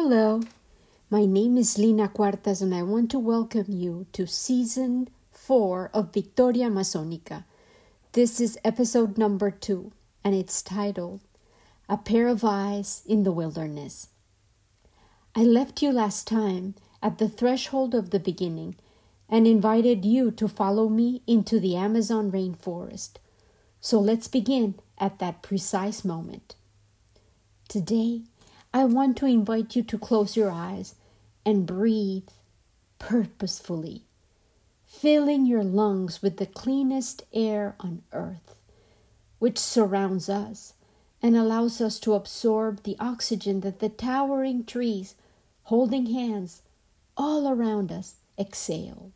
Hello, my name is Lina Cuartas, and I want to welcome you to season four of Victoria Amazonica. This is episode number two, and it's titled A Pair of Eyes in the Wilderness. I left you last time at the threshold of the beginning and invited you to follow me into the Amazon rainforest. So let's begin at that precise moment. Today, I want to invite you to close your eyes and breathe purposefully, filling your lungs with the cleanest air on earth, which surrounds us and allows us to absorb the oxygen that the towering trees holding hands all around us exhale.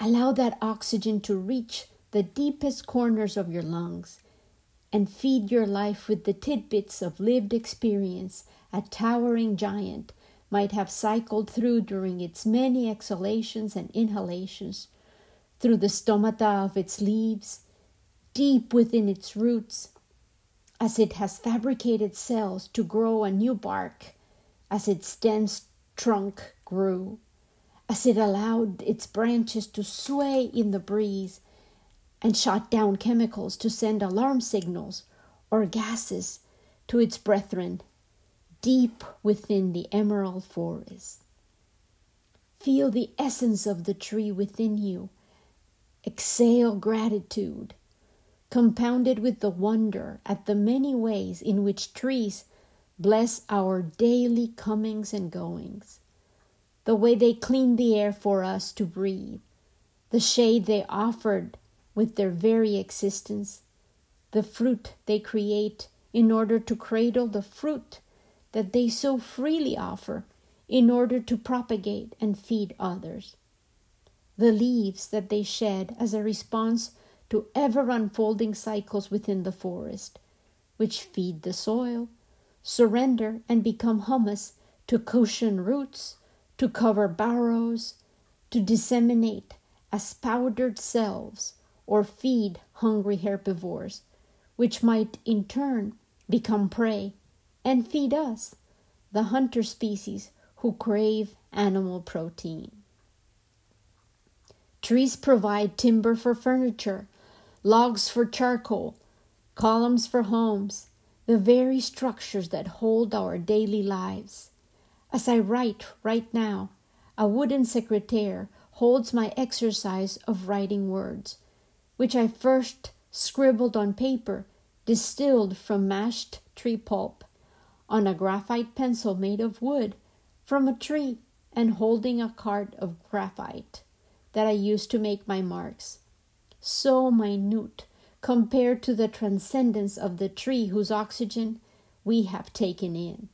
Allow that oxygen to reach the deepest corners of your lungs and feed your life with the tidbits of lived experience a towering giant might have cycled through during its many exhalations and inhalations, through the stomata of its leaves, deep within its roots, as it has fabricated cells to grow a new bark, as its dense trunk grew, as it allowed its branches to sway in the breeze and shot down chemicals to send alarm signals or gases to its brethren deep within the emerald forest. Feel the essence of the tree within you. Exhale gratitude, compounded with the wonder at the many ways in which trees bless our daily comings and goings. The way they clean the air for us to breathe, the shade they offered with their very existence, the fruit they create in order to cradle the fruit that they so freely offer in order to propagate and feed others, the leaves that they shed as a response to ever unfolding cycles within the forest, which feed the soil, surrender and become humus to cushion roots, to cover burrows, to disseminate as powdered selves or feed hungry herbivores, which might in turn become prey and feed us, the hunter species who crave animal protein. Trees provide timber for furniture, logs for charcoal, columns for homes, the very structures that hold our daily lives. As I write right now, a wooden secretaire holds my exercise of writing words which I first scribbled on paper distilled from mashed tree pulp, on a graphite pencil made of wood from a tree, and holding a card of graphite that I used to make my marks. So minute compared to the transcendence of the tree whose oxygen we have taken in.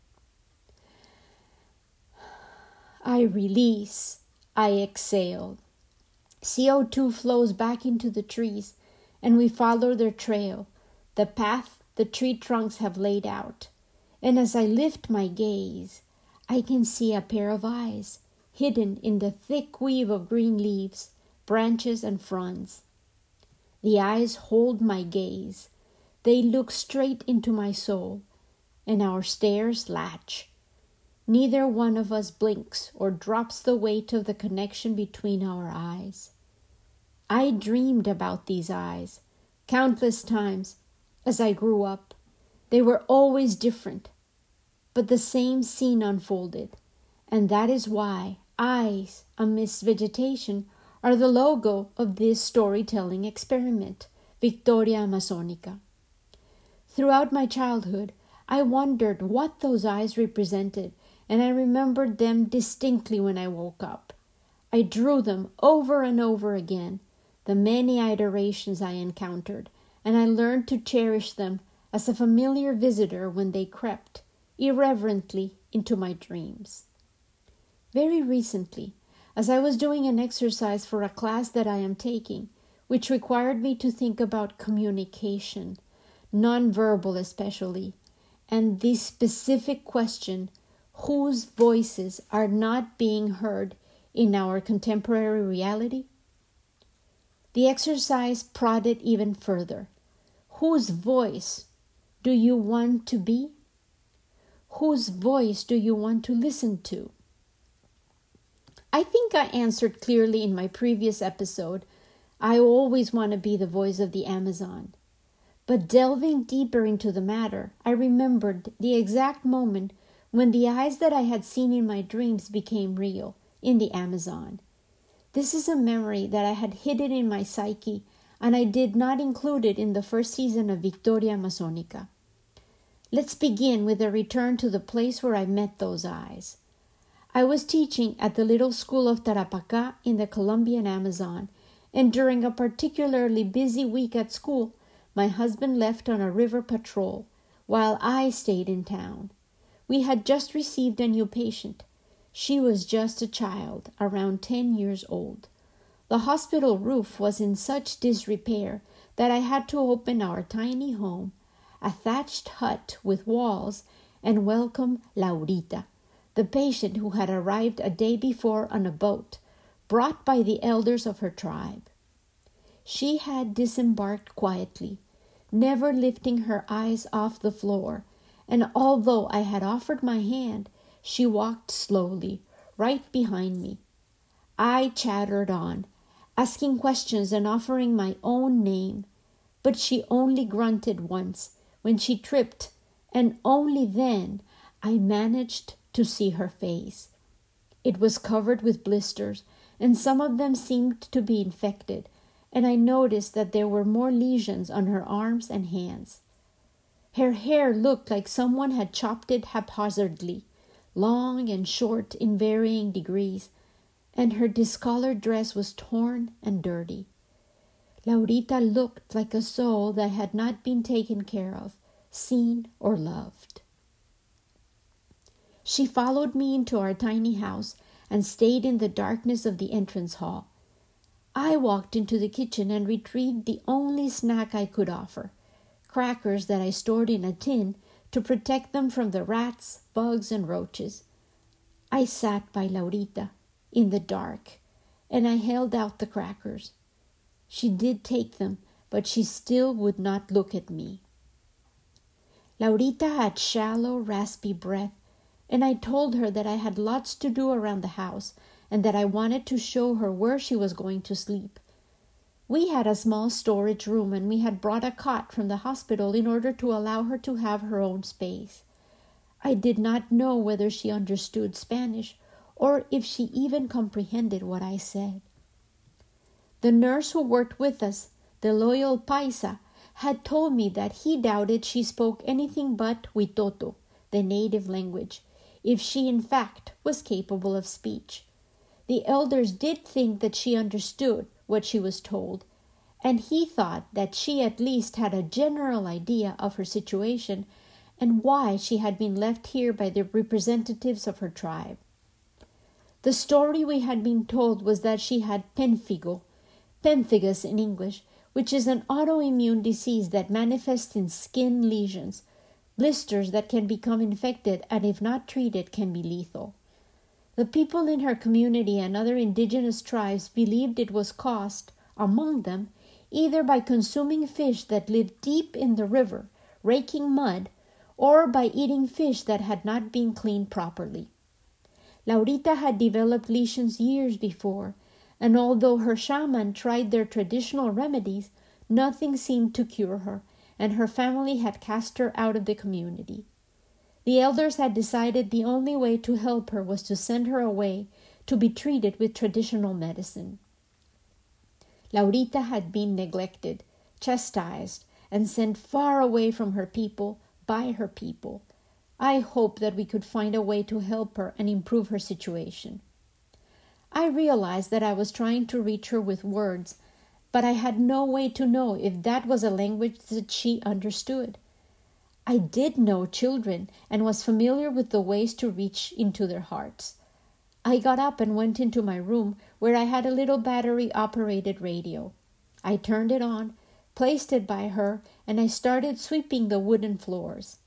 I release, I exhale. CO2 flows back into the trees, and we follow their trail, the path the tree trunks have laid out. And as I lift my gaze, I can see a pair of eyes hidden in the thick weave of green leaves, branches, and fronds. The eyes hold my gaze. They look straight into my soul, and our stares latch. Neither one of us blinks or drops the weight of the connection between our eyes. I dreamed about these eyes countless times as I grew up. They were always different, but the same scene unfolded, and that is why eyes amidst vegetation are the logo of this storytelling experiment, Victoria Amazonica. Throughout my childhood, I wondered what those eyes represented, and I remembered them distinctly when I woke up. I drew them over and over again the many iterations I encountered, and I learned to cherish them as a familiar visitor when they crept irreverently into my dreams. Very recently, as I was doing an exercise for a class that I am taking, which required me to think about communication, nonverbal especially, and this specific question whose voices are not being heard in our contemporary reality? The exercise prodded even further. Whose voice do you want to be? Whose voice do you want to listen to? I think I answered clearly in my previous episode. I always want to be the voice of the Amazon. But delving deeper into the matter, I remembered the exact moment when the eyes that I had seen in my dreams became real in the Amazon. This is a memory that I had hidden in my psyche, and I did not include it in the first season of Victoria Amazonica. Let's begin with a return to the place where I met those eyes. I was teaching at the little school of Tarapacá in the Colombian Amazon, and during a particularly busy week at school, my husband left on a river patrol while I stayed in town. We had just received a new patient. She was just a child, around 10 years old. The hospital roof was in such disrepair that I had to open our tiny home a thatched hut with walls, and welcome Laurita, the patient who had arrived a day before on a boat, brought by the elders of her tribe. She had disembarked quietly, never lifting her eyes off the floor, and although I had offered my hand, she walked slowly, right behind me. I chattered on, asking questions and offering my own name, but she only grunted once when she tripped, and only then I managed to see her face. It was covered with blisters, and some of them seemed to be infected, and I noticed that there were more lesions on her arms and hands. Her hair looked like someone had chopped it haphazardly, long and short in varying degrees, and her discolored dress was torn and dirty. Laurita looked like a soul that had not been taken care of, seen, or loved. She followed me into our tiny house and stayed in the darkness of the entrance hall. I walked into the kitchen and retrieved the only snack I could offer crackers that I stored in a tin to protect them from the rats, bugs, and roaches. I sat by Laurita in the dark and I held out the crackers. She did take them, but she still would not look at me. Laurita had shallow, raspy breath, and I told her that I had lots to do around the house and that I wanted to show her where she was going to sleep. We had a small storage room and we had brought a cot from the hospital in order to allow her to have her own space. I did not know whether she understood Spanish or if she even comprehended what I said. The nurse who worked with us, the loyal Paisa, had told me that he doubted she spoke anything but Huitoto, the native language, if she in fact was capable of speech. The elders did think that she understood what she was told, and he thought that she at least had a general idea of her situation and why she had been left here by the representatives of her tribe. The story we had been told was that she had pemphigo, pemphigus in English, which is an autoimmune disease that manifests in skin lesions, blisters that can become infected and, if not treated, can be lethal. The people in her community and other indigenous tribes believed it was caused, among them, either by consuming fish that lived deep in the river, raking mud, or by eating fish that had not been cleaned properly. Laurita had developed lesions years before, and although her shaman tried their traditional remedies, nothing seemed to cure her, and her family had cast her out of the community. The elders had decided the only way to help her was to send her away to be treated with traditional medicine. Laurita had been neglected, chastised, and sent far away from her people by her people. I hope that we could find a way to help her and improve her situation. I realized that I was trying to reach her with words, but I had no way to know if that was a language that she understood. I did know children and was familiar with the ways to reach into their hearts. I got up and went into my room where I had a little battery operated radio. I turned it on, placed it by her, and I started sweeping the wooden floors.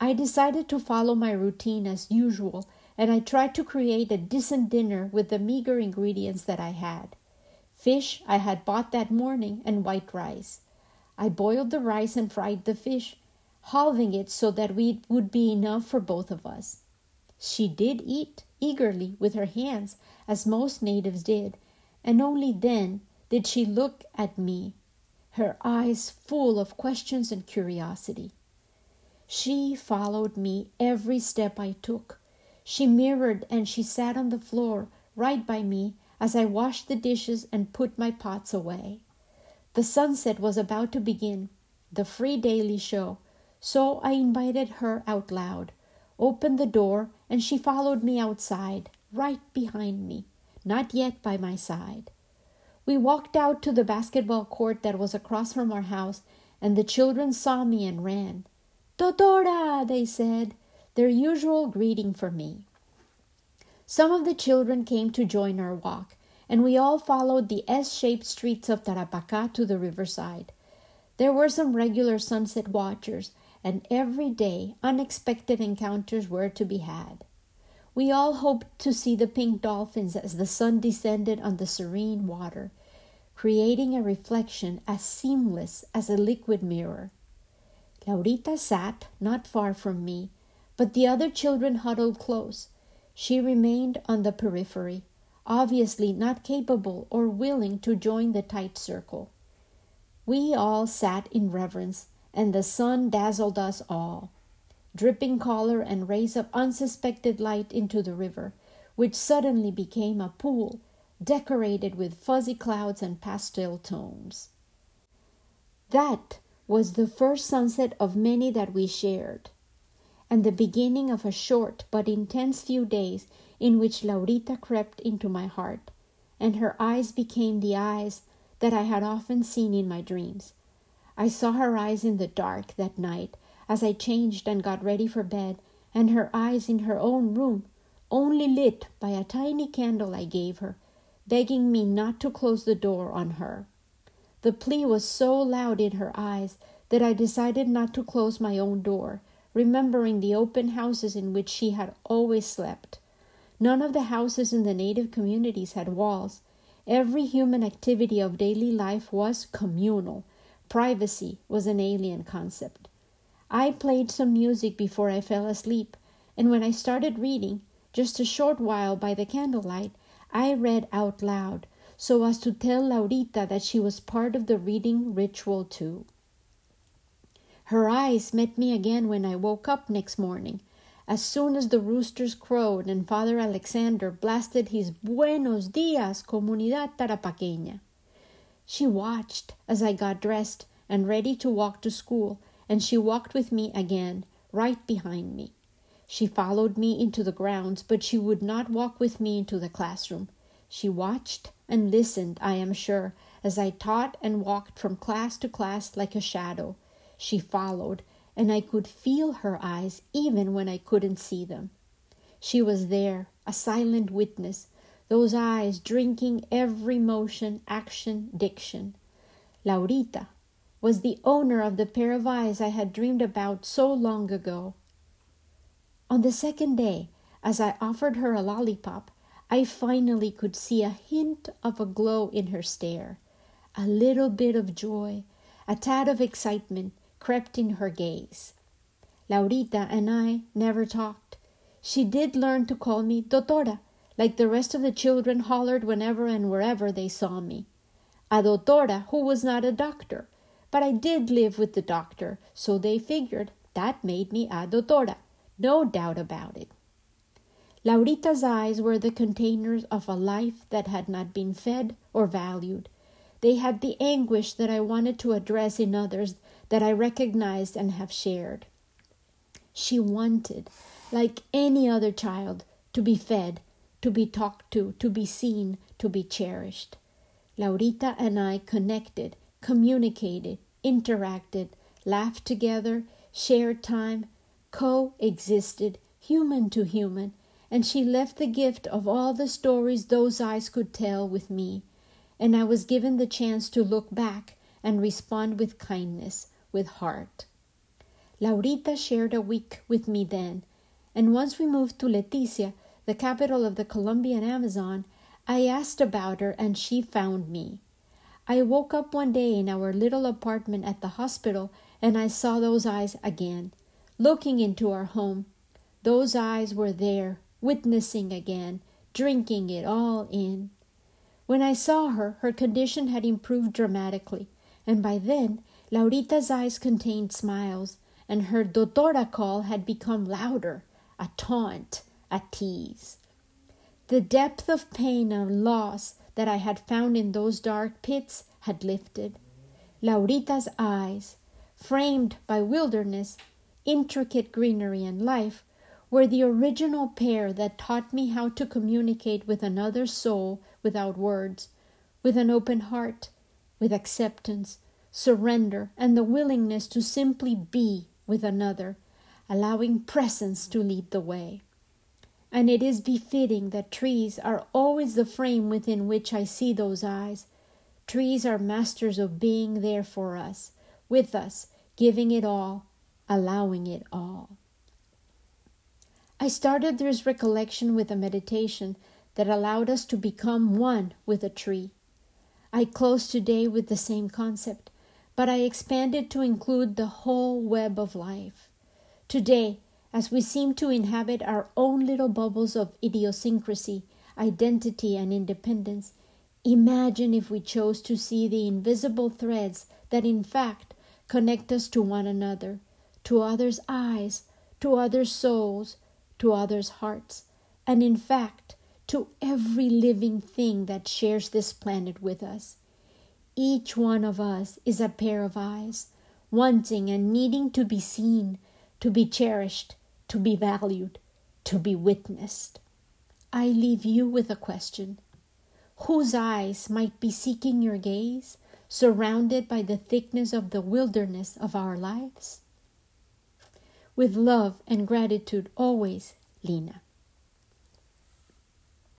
I decided to follow my routine as usual and I tried to create a decent dinner with the meager ingredients that I had fish I had bought that morning and white rice. I boiled the rice and fried the fish, halving it so that it would be enough for both of us. She did eat eagerly with her hands, as most natives did, and only then did she look at me, her eyes full of questions and curiosity. She followed me every step I took. She mirrored and she sat on the floor right by me as I washed the dishes and put my pots away. The sunset was about to begin, the free daily show, so I invited her out loud, opened the door, and she followed me outside, right behind me, not yet by my side. We walked out to the basketball court that was across from our house, and the children saw me and ran. Dotora, they said, their usual greeting for me. Some of the children came to join our walk, and we all followed the S shaped streets of Tarapacá to the riverside. There were some regular sunset watchers, and every day unexpected encounters were to be had. We all hoped to see the pink dolphins as the sun descended on the serene water, creating a reflection as seamless as a liquid mirror. Laurita sat not far from me, but the other children huddled close. She remained on the periphery, obviously not capable or willing to join the tight circle. We all sat in reverence, and the sun dazzled us all. Dripping color and rays of unsuspected light into the river, which suddenly became a pool decorated with fuzzy clouds and pastel tones. That was the first sunset of many that we shared, and the beginning of a short but intense few days in which Laurita crept into my heart, and her eyes became the eyes that I had often seen in my dreams. I saw her eyes in the dark that night as I changed and got ready for bed, and her eyes in her own room, only lit by a tiny candle I gave her, begging me not to close the door on her. The plea was so loud in her eyes that I decided not to close my own door, remembering the open houses in which she had always slept. None of the houses in the native communities had walls. Every human activity of daily life was communal. Privacy was an alien concept. I played some music before I fell asleep, and when I started reading, just a short while by the candlelight, I read out loud so as to tell Laurita that she was part of the reading ritual too. Her eyes met me again when I woke up next morning, as soon as the roosters crowed and Father Alexander blasted his Buenos dias, comunidad tarapaqueña. She watched as I got dressed and ready to walk to school, and she walked with me again, right behind me. She followed me into the grounds, but she would not walk with me into the classroom. She watched and listened, I am sure, as I taught and walked from class to class like a shadow. She followed, and I could feel her eyes even when I couldn't see them. She was there, a silent witness, those eyes drinking every motion, action, diction. Laurita was the owner of the pair of eyes I had dreamed about so long ago. On the second day, as I offered her a lollipop, I finally could see a hint of a glow in her stare. A little bit of joy, a tad of excitement crept in her gaze. Laurita and I never talked. She did learn to call me Dotora, like the rest of the children hollered whenever and wherever they saw me. A Dotora who was not a doctor, but I did live with the doctor, so they figured that made me a Dotora. No doubt about it. Laurita's eyes were the containers of a life that had not been fed or valued. They had the anguish that I wanted to address in others that I recognized and have shared. She wanted, like any other child, to be fed, to be talked to, to be seen, to be cherished. Laurita and I connected, communicated, interacted, laughed together, shared time, coexisted, human to human, and she left the gift of all the stories those eyes could tell with me, and I was given the chance to look back and respond with kindness, with heart. Laurita shared a week with me then, and once we moved to Leticia, the capital of the Colombian Amazon, I asked about her and she found me. I woke up one day in our little apartment at the hospital and I saw those eyes again, looking into our home. Those eyes were there, witnessing again, drinking it all in. When I saw her, her condition had improved dramatically, and by then Laurita's eyes contained smiles, and her Dotora call had become louder, a taunt, a tease. The depth of pain and loss that I had found in those dark pits had lifted. Laurita's eyes, framed by wilderness, intricate greenery, and life, were the original pair that taught me how to communicate with another soul without words, with an open heart, with acceptance, surrender, and the willingness to simply be with another, allowing presence to lead the way. And it is befitting that trees are always the frame within which I see those eyes. Trees are masters of being there for us, with us, giving it all, allowing it all. I started this recollection with a meditation that allowed us to become one with a tree. I close today with the same concept, but I expanded to include the whole web of life. Today, as we seem to inhabit our own little bubbles of idiosyncrasy, identity, and independence, imagine if we chose to see the invisible threads that, in fact, connect us to one another, to others' eyes, to others' souls, to others' hearts, and in fact, to every living thing that shares this planet with us. Each one of us is a pair of eyes, wanting and needing to be seen, to be cherished, to be valued, to be witnessed. I leave you with a question. Whose eyes might be seeking your gaze, surrounded by the thickness of the wilderness of our lives? With love and gratitude always, Lena.